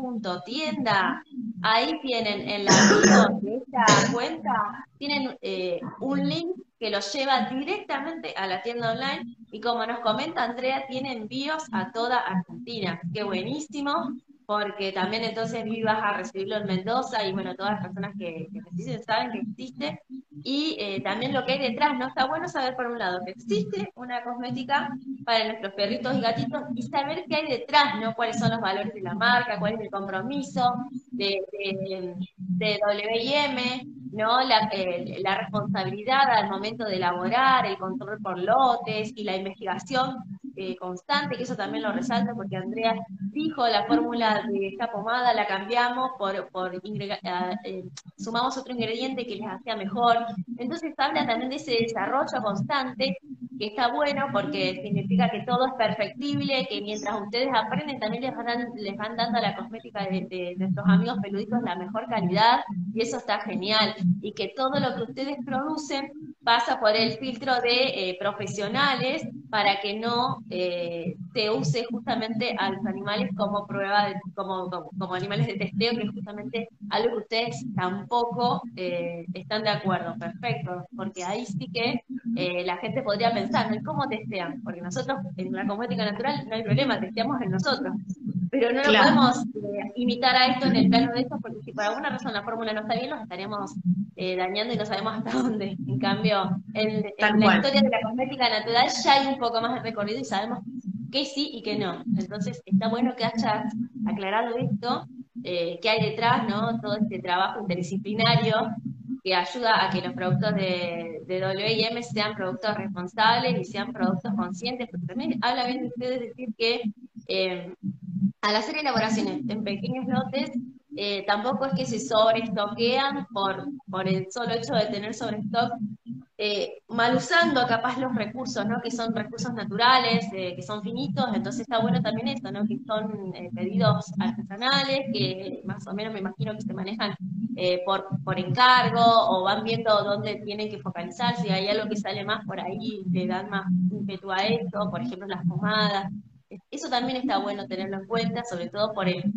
wym.tienda, ahí tienen en la bio de esta cuenta, tienen eh, un link que los lleva directamente a la tienda online y como nos comenta Andrea, tienen envíos a toda Argentina. Qué buenísimo, porque también entonces vivas a recibirlo en Mendoza y bueno, todas las personas que, que saben que existe y eh, también lo que hay detrás, ¿no? Está bueno saber por un lado que existe una cosmética para nuestros perritos y gatitos y saber qué hay detrás, ¿no? Cuáles son los valores de la marca, cuál es el compromiso de, de, de ¿no? La, la responsabilidad al momento de elaborar, el control por lotes y la investigación eh, constante, que eso también lo resalto porque Andrea dijo la fórmula de esta pomada la cambiamos por, por eh, sumamos otro ingrediente que les hacía mejor. Entonces habla también de ese desarrollo constante que está bueno porque significa que todo es perfectible, que mientras ustedes aprenden también les van, les van dando a la cosmética de, de, nuestros amigos peluditos la mejor calidad y eso está genial. Y que todo lo que ustedes producen pasa por el filtro de eh, profesionales para que no eh, se use justamente a los animales como prueba, de, como, como, animales de testeo, que es justamente algo que ustedes tampoco eh, están de acuerdo. Perfecto, porque ahí sí que la gente podría pensar ¿Cómo testean? Porque nosotros en la cosmética natural no hay problema, testeamos en nosotros. Pero no lo podemos eh, imitar a esto en el plano de esto, porque si por alguna razón la fórmula no está bien, nos estaríamos eh, dañando y no sabemos hasta dónde. En cambio, en, la historia de la cosmética natural ya hay un poco más de recorrido y sabemos qué sí y qué no. Entonces, está bueno que hayas aclarado esto, eh, qué hay detrás, ¿no? Todo este trabajo interdisciplinario que ayuda a que los productos de, WIM sean productos responsables y sean productos conscientes, porque también habla bien de ustedes decir que eh, al hacer elaboraciones en pequeños lotes, eh, tampoco es que se sobreestoquean por, por el solo hecho de tener sobrestock eh, mal usando capaz los recursos, ¿no? Que son recursos naturales, eh, que son finitos, entonces está bueno también eso, ¿no? Que son eh, pedidos artesanales, que más o menos me imagino que se manejan por, por encargo, o van viendo dónde tienen que focalizar, si hay algo que sale más por ahí, le dan más ímpetu a esto, por ejemplo las pomadas. Eso también está bueno tenerlo en cuenta, sobre todo por el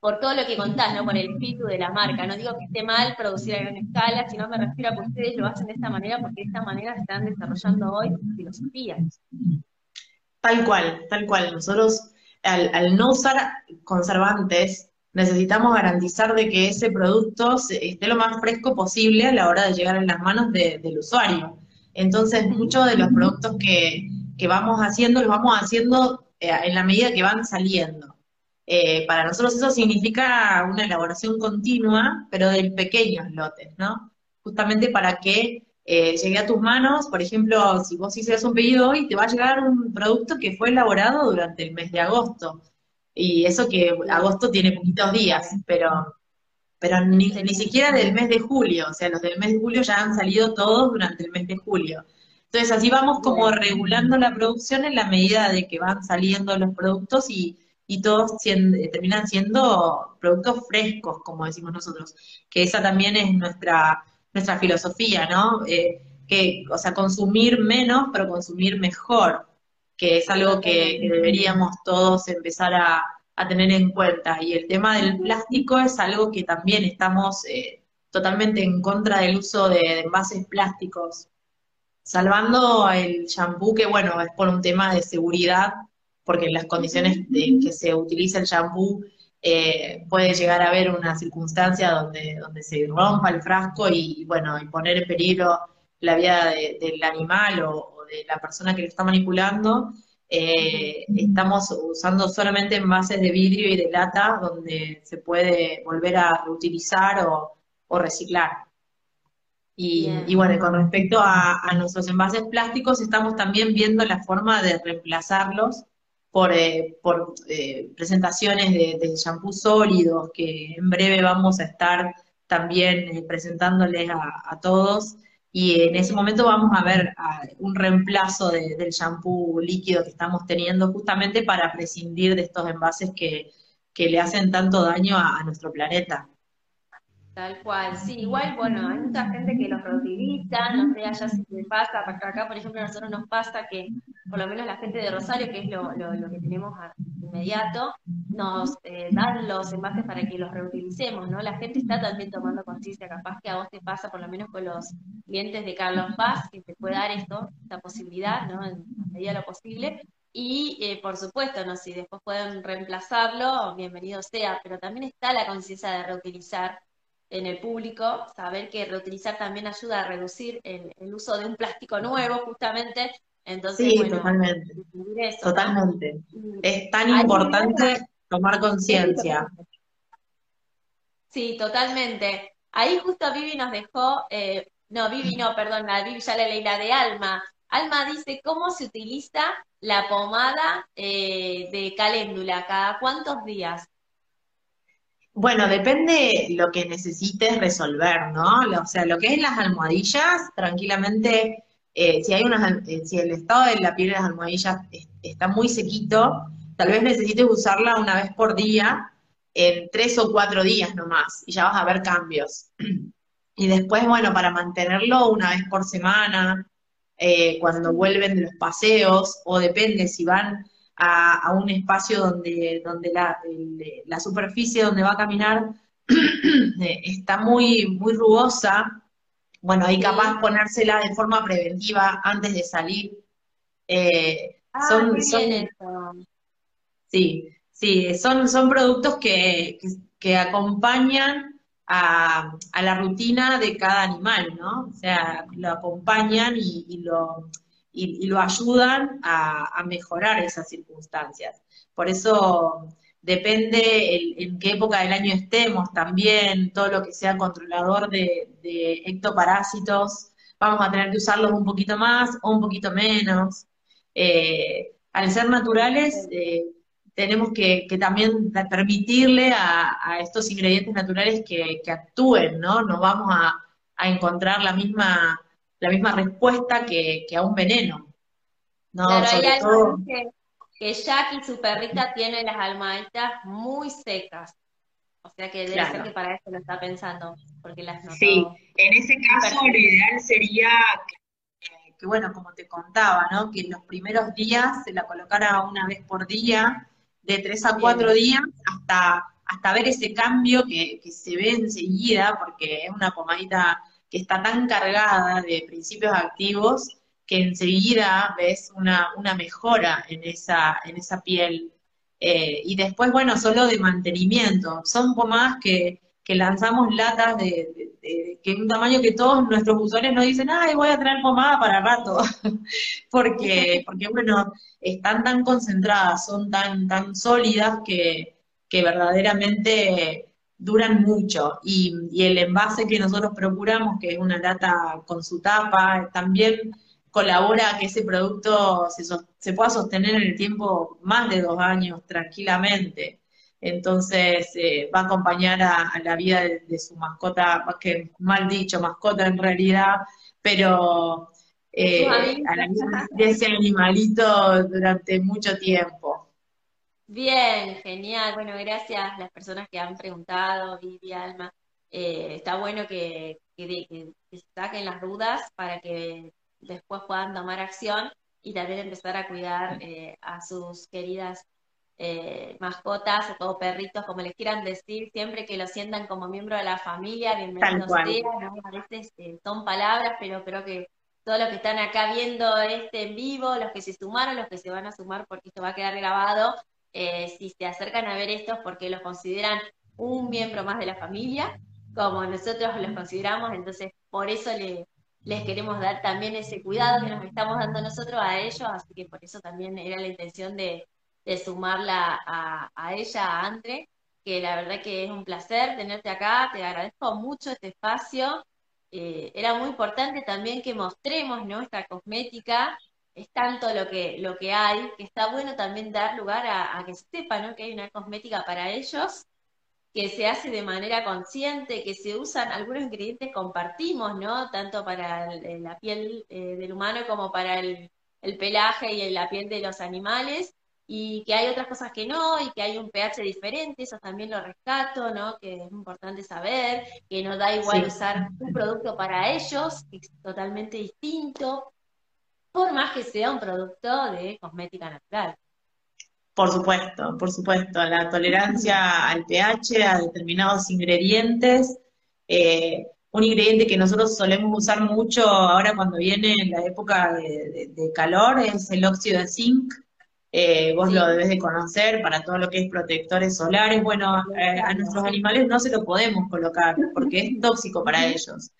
por todo lo que contás, ¿no? Por el espíritu de la marca. No digo que esté mal producir a gran escala, sino me refiero a que ustedes lo hacen de esta manera porque de esta manera están desarrollando hoy filosofías.
Tal cual, tal cual. Nosotros, al, no usar conservantes, necesitamos garantizar de que ese producto esté lo más fresco posible a la hora de llegar en las manos del usuario. Entonces, muchos de los productos que, que vamos haciendo, los vamos haciendo eh, en la medida que van saliendo. Eh, para nosotros eso significa una elaboración continua, pero de pequeños lotes, ¿no? Justamente para que eh, llegue a tus manos, por ejemplo, si vos hicieras un pedido hoy, te va a llegar un producto que fue elaborado durante el mes de agosto. Y eso que agosto tiene poquitos días, pero, pero ni, ni siquiera del mes de julio, o sea, los del mes de julio ya han salido todos durante el mes de julio. Entonces así vamos como regulando la producción en la medida de que van saliendo los productos y y todos eh, terminan siendo productos frescos, como decimos nosotros, que esa también es nuestra, nuestra filosofía, ¿no? Eh, que, o sea, consumir menos, pero consumir mejor, que es algo que, deberíamos todos empezar a, tener en cuenta. Y el tema del plástico es algo que también estamos eh, totalmente en contra del uso de envases plásticos, salvando el shampoo, que bueno, es por un tema de seguridad, porque en las condiciones de que se utiliza el shampoo eh, puede llegar a haber una circunstancia donde, donde se rompa el frasco y, bueno, y poner en peligro la vida del animal o, de la persona que lo está manipulando. Eh, estamos usando solamente envases de vidrio y de lata donde se puede volver a reutilizar o, reciclar. Y, bueno, con respecto a, a, nuestros envases plásticos, estamos también viendo la forma de reemplazarlos por, eh, por eh, presentaciones de, de shampoo sólidos que en breve vamos a estar también eh, presentándoles a, todos. Y en ese momento vamos a ver un reemplazo del shampoo líquido que estamos teniendo justamente para prescindir de estos envases que, le hacen tanto daño a nuestro planeta.
Tal cual, sí, igual, bueno, hay mucha gente que los reutiliza, no sé allá si te pasa, porque acá, por ejemplo, a nosotros nos pasa que, por lo menos la gente de Rosario, que es lo, lo, que tenemos inmediato, nos eh, dan los envases para que los reutilicemos, ¿no? La gente está también tomando conciencia, capaz que a vos te pasa, por lo menos con los clientes de Carlos Paz, que te puede dar esto, esta posibilidad, ¿no? En la medida de lo posible, y eh, por supuesto, no si después pueden reemplazarlo, bienvenido sea, pero también está la conciencia de reutilizar en el público, saber que reutilizar también ayuda a reducir el, uso de un plástico nuevo, justamente,
Entonces, sí, totalmente. totalmente. Es tan importante tomar conciencia.
Sí, totalmente. Ahí justo Vivi nos dejó, eh, no, Vivi no, perdón, la Vivi ya la leí, la de Alma. Alma dice, ¿cómo se utiliza la pomada eh, de caléndula? ¿Cada cuántos días?
Bueno, depende lo que necesites resolver, ¿no? O sea, lo que es las almohadillas, tranquilamente, eh, si hay unas, si el estado de la piel de las almohadillas está muy sequito, tal vez necesites usarla una vez por día en tres o cuatro días nomás y ya vas a ver cambios. Y después, bueno, para mantenerlo una vez por semana, eh, cuando vuelven de los paseos, o depende si van a, un espacio donde, donde la, la, superficie donde va a caminar eh, está muy, muy rugosa, bueno, ahí capaz ponérsela de forma preventiva antes de salir. Eh,
ah, son,
sí, Sí, son, son productos que, que, acompañan a, a, la rutina de cada animal, ¿no? O sea, lo acompañan y, lo, y, lo ayudan a, mejorar esas circunstancias. Por eso depende en qué época del año estemos también, todo lo que sea controlador de, de ectoparásitos, vamos a tener que usarlos un poquito más o un poquito menos. Eh, al ser naturales, eh, tenemos que, también permitirle a, estos ingredientes naturales que, actúen, ¿no? No vamos a, encontrar la misma, la misma respuesta que, a un veneno.
¿no? Claro, hay algo que, que Jackie, su perrita, tiene las almohaditas muy secas. O sea que debe ser que para eso lo está pensando, porque las notó.
Sí, en ese caso lo ideal sería que, bueno, como te contaba, ¿no? Que en los primeros días se la colocara una vez por día de tres a cuatro días hasta, hasta ver ese cambio que, se ve enseguida, porque es una pomadita que está tan cargada de principios activos que enseguida ves una, una mejora en esa, en esa piel. Eh, y después, bueno, solo de mantenimiento. Son pomadas que, que lanzamos latas de, que un tamaño que todos nuestros usuarios nos dicen, ay, voy a traer pomada para rato, porque, porque bueno, están tan concentradas, son tan, tan sólidas que, que verdaderamente duran mucho. Y, y, el envase que nosotros procuramos, que es una lata con su tapa, también colabora a que ese producto se, se pueda sostener en el tiempo más de dos años tranquilamente entonces eh, va a acompañar a, la vida de, su mascota, más que mal dicho, mascota en realidad, pero eh, a la vida de ese animalito durante mucho tiempo.
Bien, genial. Bueno, gracias a las personas que han preguntado, Vivi, Alma. Eh, está bueno que, que, saquen las dudas para que después puedan tomar acción y también empezar a cuidar a sus queridas eh, mascotas o perritos, como les quieran decir, siempre que lo sientan como miembro de la familia, bienvenidos sean, a veces eh, son palabras, pero creo que todos los que están acá viendo este en vivo, los que se sumaron, los que se van a sumar porque esto va a quedar grabado, eh, si se acercan a ver esto porque los consideran un miembro más de la familia, como nosotros los consideramos, entonces por eso les queremos dar también ese cuidado que nos estamos dando nosotros a ellos, así que por eso también era la intención de, sumarla a, ella, a Andre, que la verdad que es un placer tenerte acá, te agradezco mucho este espacio. Eh, era muy importante también que mostremos nuestra cosmética, es tanto lo que, lo que hay, que está bueno también dar lugar a, que sepan que hay una cosmética para ellos, que se hace de manera consciente, que se usan algunos ingredientes compartimos, ¿no? Tanto para la piel eh, del humano como para el, el pelaje y la piel de los animales y que hay otras cosas que no, y que hay un pH diferente, eso también lo rescato, ¿no? Que es importante saber, que no da igual usar un producto para ellos, que es totalmente distinto, por más que sea un producto de cosmética natural.
Por supuesto, por supuesto, la tolerancia al pH, a determinados ingredientes. Eh, un ingrediente que nosotros solemos usar mucho ahora cuando viene la época de calor es el óxido de zinc, eh, vos lo debes de conocer para todo lo que es protectores solares. Bueno, eh, a nuestros animales no se lo podemos colocar porque es tóxico para ellos.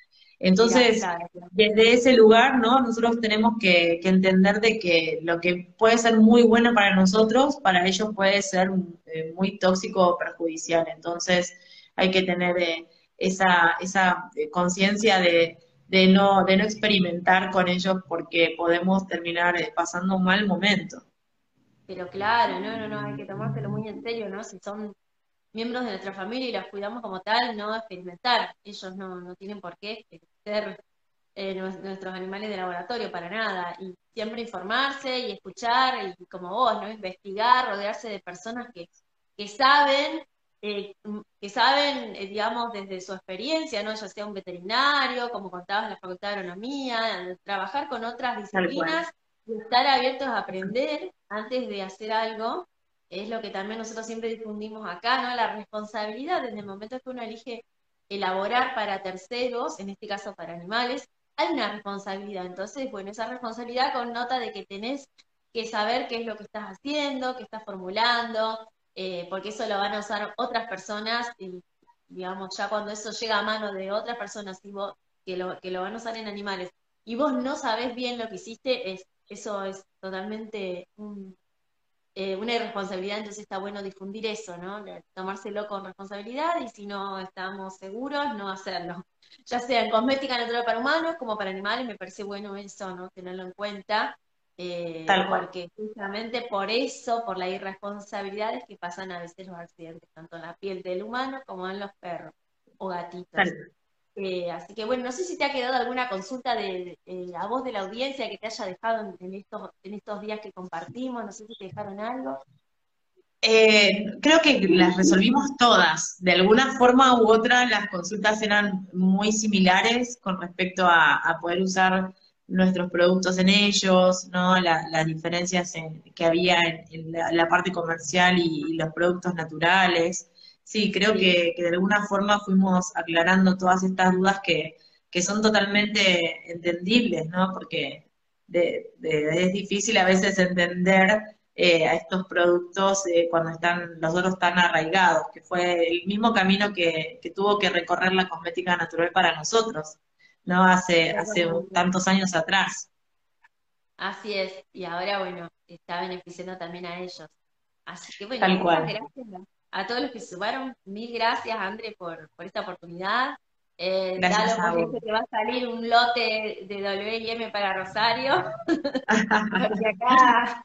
Entonces, desde ese lugar, ¿no? Nosotros tenemos que, entender de que lo que puede ser muy bueno para nosotros, para ellos puede ser eh, muy tóxico o perjudicial. Entonces, hay que tener eh, esa, esa eh, conciencia de, de, no, de no experimentar con ellos porque podemos terminar pasando un mal momento.
Pero claro, no, no, no, hay que tomárselo muy en serio, ¿no? Si son miembros de nuestra familia y las cuidamos como tal, no experimentar. Ellos no, no tienen por qué ser eh, nuestros animales de laboratorio para nada. Y siempre informarse y escuchar, y como vos, ¿no? Investigar, rodearse de personas que, que saben, eh, que saben, eh, digamos, desde su experiencia, ¿no? Ya sea un veterinario, como contabas en la Facultad de Agronomía, trabajar con otras disciplinas y estar abiertos a aprender antes de hacer algo es lo que también nosotros siempre difundimos acá, ¿no? La responsabilidad desde el momento que uno elige elaborar para terceros, en este caso para animales, hay una responsabilidad. Entonces, bueno, esa responsabilidad con nota de que tenés que saber qué es lo que estás haciendo, qué estás formulando, eh, porque eso lo van a usar otras personas y, digamos, ya cuando eso llega a mano de otras personas y vos, que lo, que lo van a usar en animales y vos no sabés bien lo que hiciste, es, eso es totalmente un, eh, una irresponsabilidad, entonces está bueno difundir eso, ¿no? Tomárselo con responsabilidad y si no estamos seguros, no hacerlo. Ya sea en cosmética natural para humanos como para animales, me parece bueno eso, ¿no? Tenerlo en cuenta. Eh, porque justamente por eso, por la irresponsabilidad es que pasan a veces los accidentes, tanto en la piel del humano como en los perros o gatitos. Eh, así que bueno, no sé si te ha quedado alguna consulta de, a voz de la audiencia que te haya dejado en, estos, en estos días que compartimos, no sé si te dejaron algo.
Eh, creo que las resolvimos todas. De alguna forma u otra, las consultas eran muy similares con respecto a, poder usar nuestros productos en ellos, ¿no? las diferencias que había en, la, parte comercial y los productos naturales. Sí, creo que, de alguna forma fuimos aclarando todas estas dudas que, son totalmente entendibles, ¿no? Porque es difícil a veces entender eh, a estos productos eh, cuando están los otros tan arraigados, que fue el mismo camino que, tuvo que recorrer la cosmética natural para nosotros, ¿no? Hace, hace tantos años atrás.
Así es, y ahora, bueno, está beneficiando también a ellos. Así que, bueno,
Tal cual.
gracias a todos los que se sumaron, mil gracias, André, por, por esta oportunidad.
Eh, gracias a
que va a salir un lote de W&M para Rosario, porque acá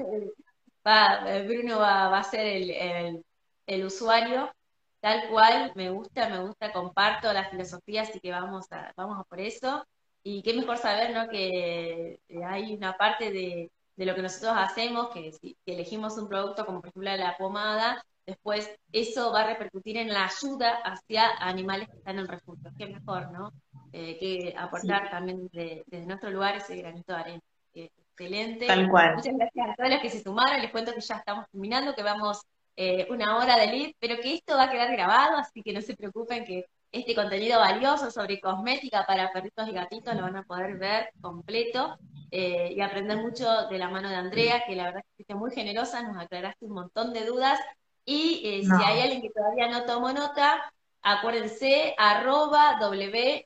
Bruno va, a ser el, el, usuario, tal cual, me gusta, me gusta, comparto la filosofía, así que vamos a, vamos a por eso. Y qué mejor saber, ¿no? Que hay una parte de, de lo que nosotros hacemos, que si elegimos un producto como por ejemplo la pomada, después eso va a repercutir en la ayuda hacia animales que están en refugio. Qué mejor, ¿no? Eh, que aportar también desde nuestro lugar ese granito de arena. excelente.
Tal cual.
Muchas gracias a todos los que se sumaron. Les cuento que ya estamos terminando, que vamos eh, una hora de lead, pero que esto va a quedar grabado, así que no se preocupen que este contenido valioso sobre cosmética para perritos y gatitos lo van a poder ver completo eh, y aprender mucho de la mano de Andrea, que la verdad es que fuiste muy generosa, nos aclaraste un montón de dudas y eh, si hay alguien que todavía no tomó nota, acuérdense, arroba wym.tienda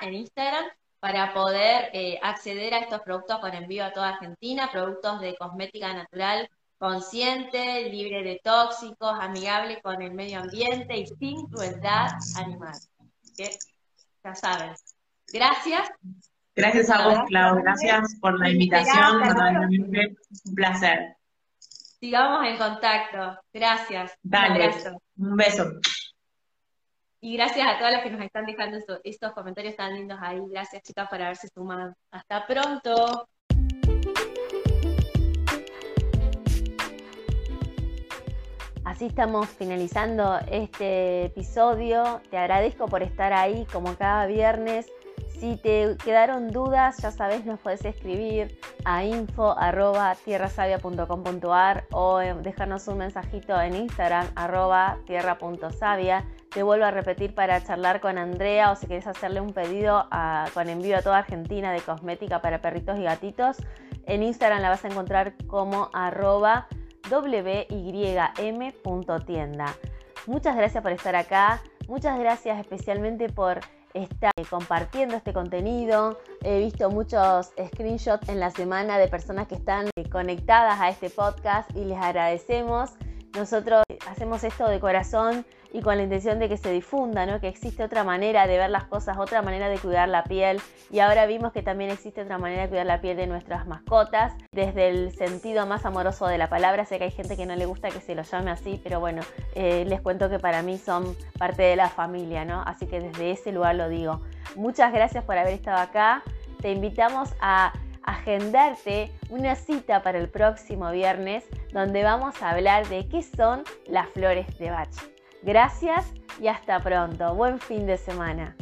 en Instagram para poder eh, acceder a estos productos con envío a toda Argentina, productos de cosmética natural consciente, libre de tóxicos, amigable con el medio ambiente y sin crueldad animal. ya saben. Gracias.
Gracias a vos, Clau. Gracias por la invitación. Un placer.
Sigamos en contacto. Gracias.
Dale. Un, beso.
Y gracias a todas las que nos están dejando estos, comentarios tan lindos ahí. Gracias, chicas, por haberse sumado. Hasta pronto. Así estamos finalizando este episodio. Te agradezco por estar ahí como cada viernes si te quedaron dudas, ya sabes, nos puedes escribir a info.tierrasavia.com.ar o eh, dejarnos un mensajito en Instagram arroba tierra.savia. Te vuelvo a repetir para charlar con Andrea o si quieres hacerle un pedido con envío a toda Argentina de cosmética para perritos y gatitos. En Instagram la vas a encontrar como arroba wym.tienda. Muchas gracias por estar acá. Muchas gracias especialmente por está compartiendo este contenido. He visto muchos screenshots en la semana de personas que están conectadas a este podcast y les agradecemos. Nosotros hacemos esto de corazón y con la intención de que se difunda, ¿no? que existe otra manera de ver las cosas, otra manera de cuidar la piel y ahora vimos que también existe otra manera de cuidar la piel de nuestras mascotas desde el sentido más amoroso de la palabra. Sé que hay gente que no le gusta que se lo llame así, pero bueno, eh, les cuento que para mí son parte de la familia, ¿no? Así que desde ese lugar lo digo. Muchas gracias por haber estado acá. Te invitamos a agendarte una cita para el próximo viernes donde vamos a hablar de qué son las flores de Bach. Gracias y hasta pronto. Buen fin de semana.